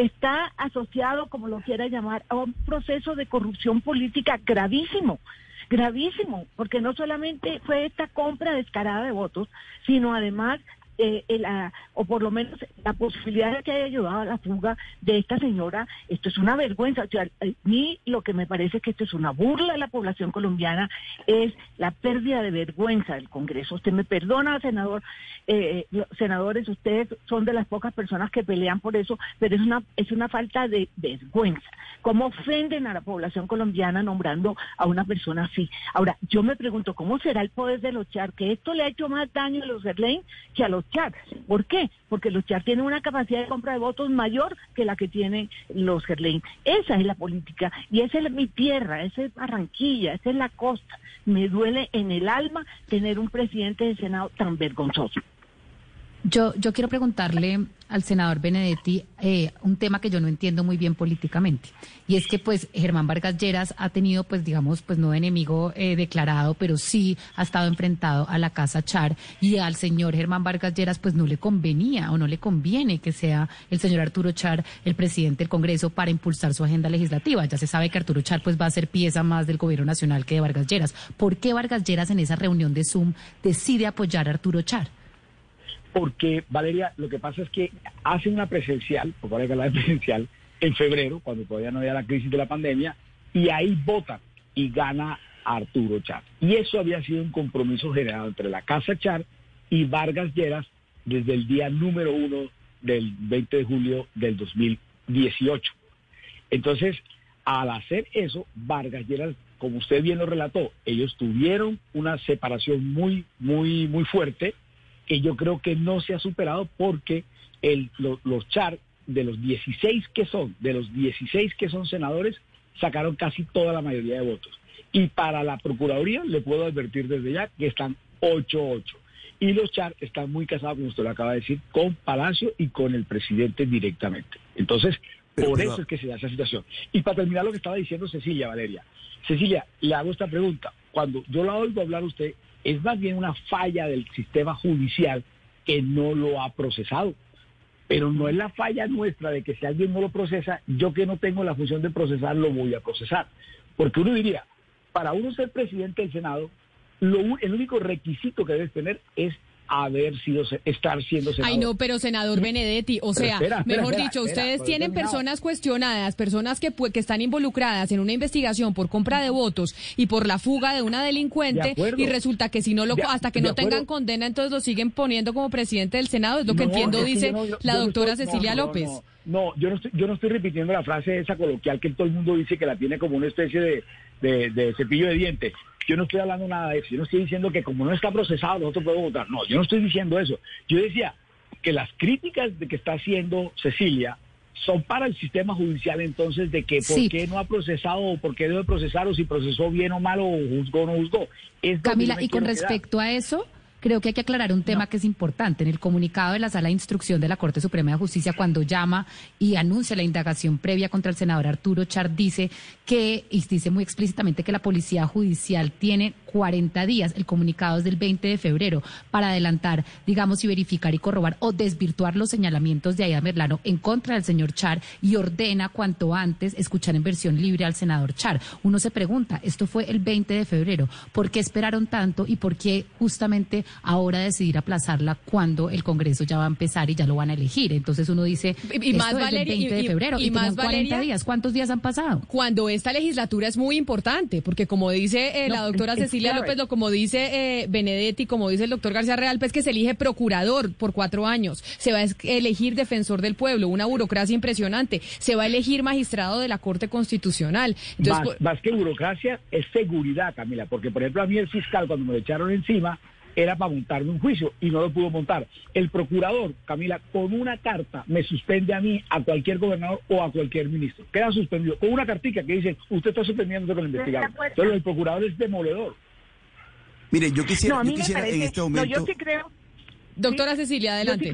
Está asociado, como lo quiera llamar, a un proceso de corrupción política gravísimo. Gravísimo, porque no solamente fue esta compra descarada de votos, sino además eh, la, o por lo menos la posibilidad de que haya ayudado a la fuga de esta señora, esto es una vergüenza. O sea, a mí lo que me parece que esto es una burla de la población colombiana es la pérdida de vergüenza del Congreso. Usted me perdona, senador, eh, senadores, ustedes son de las pocas personas que pelean por eso, pero es una, es una falta de vergüenza. ¿Cómo ofenden a la población colombiana nombrando a una persona así? Ahora, yo me pregunto, ¿cómo será el poder de los char? Que esto le ha hecho más daño a los Gerlain que a los char. ¿Por qué? Porque los char tienen una capacidad de compra de votos mayor que la que tienen los Gerlain. Esa es la política y esa es mi tierra, esa es Barranquilla, esa es la costa. Me duele en el alma tener un presidente del Senado tan vergonzoso. Yo, yo quiero preguntarle al senador Benedetti eh, un tema que yo no entiendo muy bien políticamente. Y es que pues Germán Vargas Lleras ha tenido pues digamos pues no enemigo eh, declarado pero sí ha estado enfrentado a la casa Char. Y al señor Germán Vargas Lleras pues no le convenía o no le conviene que sea el señor Arturo Char el presidente del Congreso para impulsar su agenda legislativa. Ya se sabe que Arturo Char pues va a ser pieza más del gobierno nacional que de Vargas Lleras. ¿por qué Vargas Lleras en esa reunión de Zoom decide apoyar a Arturo Char? Porque Valeria, lo que pasa es que hace una presencial, por favor, la de presencial, en febrero, cuando todavía no había la crisis de la pandemia, y ahí vota y gana Arturo Char. Y eso había sido un compromiso generado entre la Casa Char y Vargas Lleras desde el día número uno del 20 de julio del 2018. Entonces, al hacer eso, Vargas Lleras, como usted bien lo relató, ellos tuvieron una separación muy, muy, muy fuerte que yo creo que no se ha superado porque el, los char de los 16 que son, de los 16 que son senadores, sacaron casi toda la mayoría de votos. Y para la Procuraduría le puedo advertir desde ya que están 8-8. Y los char están muy casados, como usted lo acaba de decir, con Palacio y con el presidente directamente. Entonces, por eso es que se da esa situación. Y para terminar lo que estaba diciendo Cecilia, Valeria. Cecilia, le hago esta pregunta. Cuando yo la oigo hablar a usted, es más bien una falla del sistema judicial que no lo ha procesado. Pero no es la falla nuestra de que si alguien no lo procesa, yo que no tengo la función de procesar, lo voy a procesar. Porque uno diría, para uno ser presidente del Senado, lo, el único requisito que debes tener es haber sido estar siendo senador. Ay, no, pero senador Benedetti, o sea, mejor dicho, ustedes tienen personas cuestionadas, personas que, que están involucradas en una investigación por compra de votos y por la fuga de una delincuente y resulta que si no lo hasta que no tengan condena, entonces lo siguen poniendo como presidente del Senado, es lo que entiendo dice la doctora Cecilia López. No, yo no estoy, yo no estoy repitiendo la frase esa coloquial que todo el mundo dice que la tiene como una especie de, de cepillo de dientes. Yo no estoy hablando nada de eso. Yo no estoy diciendo que como no está procesado nosotros podemos votar. No, yo no estoy diciendo eso. Yo decía que las críticas de que está haciendo Cecilia son para el sistema judicial entonces de que por qué no ha procesado o por qué debe procesar o si procesó bien o mal o juzgó o no juzgó. Camila, y con respecto a eso creo que hay que aclarar un tema que es importante. En el comunicado de la Sala de Instrucción de la Corte Suprema de Justicia, cuando llama y anuncia la indagación previa contra el senador Arturo Char, dice que, y dice muy explícitamente que la Policía Judicial tiene 40 días, el comunicado es del 20 de febrero, para adelantar, digamos, y verificar y corrobar o desvirtuar los señalamientos de Aida Merlano en contra del señor Char y ordena cuanto antes escuchar en versión libre al senador Char. Uno se pregunta, esto fue el 20 de febrero, ¿por qué esperaron tanto y por qué justamente ahora decidir aplazarla cuando el Congreso ya va a empezar y ya lo van a elegir. Entonces uno dice, y, más es el 20 de febrero y, más 40 días. ¿Cuántos días han pasado? Cuando esta legislatura es muy importante, porque como dice eh, la doctora Cecilia López, lo como dice eh, Benedetti, como dice el doctor García Real, pues que se elige procurador por cuatro años, se va a elegir defensor del pueblo, una burocracia impresionante, se va a elegir magistrado de la Corte Constitucional. más, más que burocracia es seguridad, Camila, porque por ejemplo a mí el fiscal cuando me lo echaron encima, era para montarme un juicio y no lo pudo montar. El procurador, Camila, con una carta me suspende a mí, a cualquier gobernador o a cualquier ministro. Queda suspendido. Con una cartica que dice, usted está suspendiendo con el investigador. Entonces el procurador es demoledor. Mire, yo quisiera, yo quisiera en este momento... yo sí creo... Doctora Cecilia, adelante.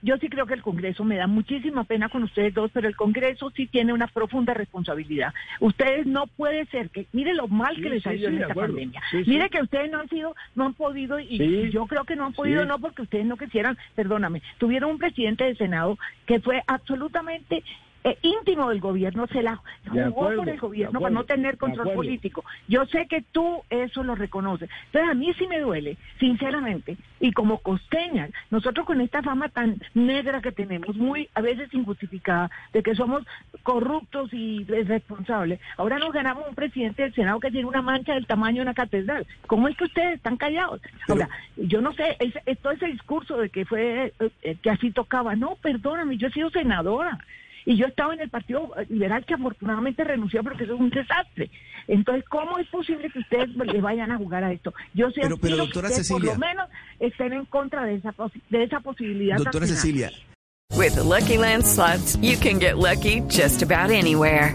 Yo sí creo que el Congreso me da muchísima pena con ustedes dos, pero el Congreso sí tiene una profunda responsabilidad. Ustedes no puede ser que, mire lo mal que les ha ido en esta pandemia. mire que ustedes no han sido, no han podido, y yo creo que no han podido, no porque ustedes no quisieran, perdóname, tuvieron un presidente de Senado que fue absolutamente eh, íntimo del gobierno se la jugó por el gobierno para no tener control político. Yo sé que tú eso lo reconoces, pero a mí sí me duele, sinceramente, y como costeña, nosotros con esta fama tan negra que tenemos, muy a veces injustificada, de que somos corruptos y irresponsables, ahora nos ganamos un presidente del Senado que tiene una mancha del tamaño de una catedral. ¿Cómo es que ustedes están callados? Ahora, yo no sé, es, todo ese discurso de que fue, eh, que así tocaba, no, perdóname, yo he sido senadora. Y yo estaba en el Partido Liberal que afortunadamente renunció porque eso es un desastre. Entonces, ¿cómo es posible que ustedes le vayan a jugar a esto? Yo sé pero, doctora que Cecilia, por lo menos estén en contra de esa, de esa posibilidad. Doctora Cecilia. With the Lucky Land slots, you can get lucky just about anywhere.